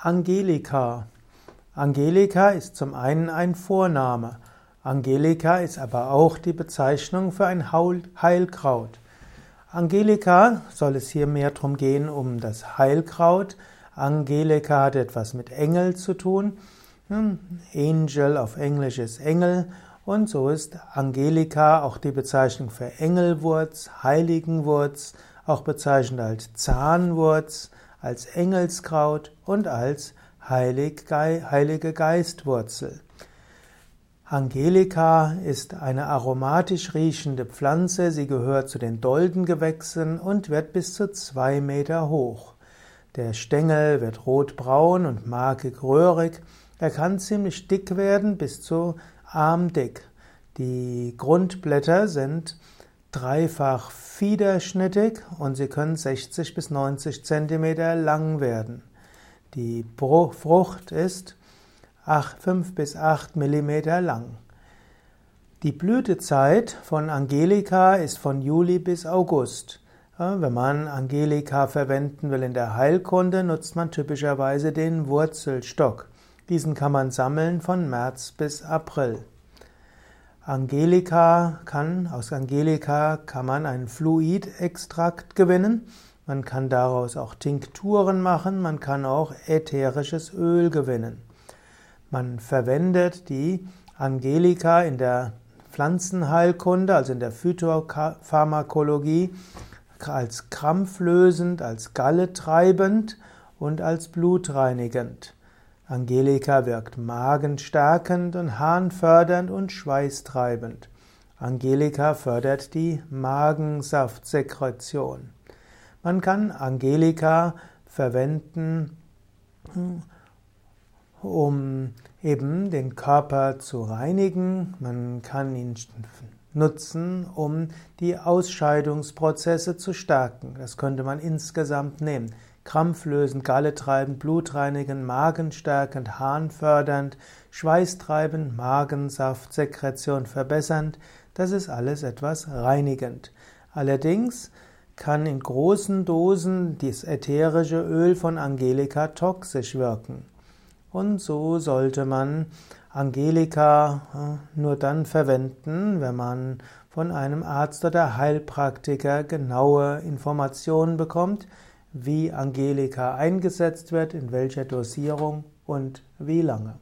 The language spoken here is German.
Angelika. Angelika ist zum einen ein Vorname. Angelika ist aber auch die Bezeichnung für ein Heilkraut. Angelika soll es hier mehr darum gehen, um das Heilkraut. Angelika hat etwas mit Engel zu tun. Hm, Angel auf Englisch ist Engel und so ist Angelika auch die Bezeichnung für Engelwurz, Heiligenwurz, auch bezeichnet als Zahnwurz, als Engelskraut und als Heilige Geistwurzel. Angelika ist eine aromatisch riechende Pflanze. Sie gehört zu den Doldengewächsen und wird bis zu zwei Meter hoch. Der Stängel wird rotbraun und markig röhrig. Er kann ziemlich dick werden, bis zu armdick. Die Grundblätter sind dreifach fiederschnittig und sie können 60 bis 90 Zentimeter lang werden. Die Frucht ist 5 bis 8 Millimeter lang. Die Blütezeit von Angelika ist von Juli bis August. Wenn man Angelika verwenden will in der Heilkunde, nutzt man typischerweise den Wurzelstock. Diesen kann man sammeln von März bis April. Angelika kann, aus Angelika kann man einen Fluidextrakt gewinnen. Man kann daraus auch Tinkturen machen, man kann auch ätherisches Öl gewinnen. Man verwendet die Angelika in der Pflanzenheilkunde, also in der Phytopharmakologie, als krampflösend, als galletreibend und als blutreinigend. Angelika wirkt magenstärkend und harnfördernd und schweißtreibend. Angelika fördert die Magensaftsekretion. Man kann Angelika verwenden, um eben den Körper zu reinigen. Man kann ihn nutzen, um die Ausscheidungsprozesse zu stärken. Das könnte man insgesamt nehmen krampflösend, galletreibend, blutreinigend, magenstärkend, harnfördernd, schweißtreibend, Magensaftsekretion verbessernd, das ist alles etwas reinigend. Allerdings kann in großen Dosen das ätherische Öl von Angelika toxisch wirken. Und so sollte man Angelika äh, nur dann verwenden, wenn man von einem Arzt oder Heilpraktiker genaue Informationen bekommt, wie Angelika eingesetzt wird, in welcher Dosierung und wie lange.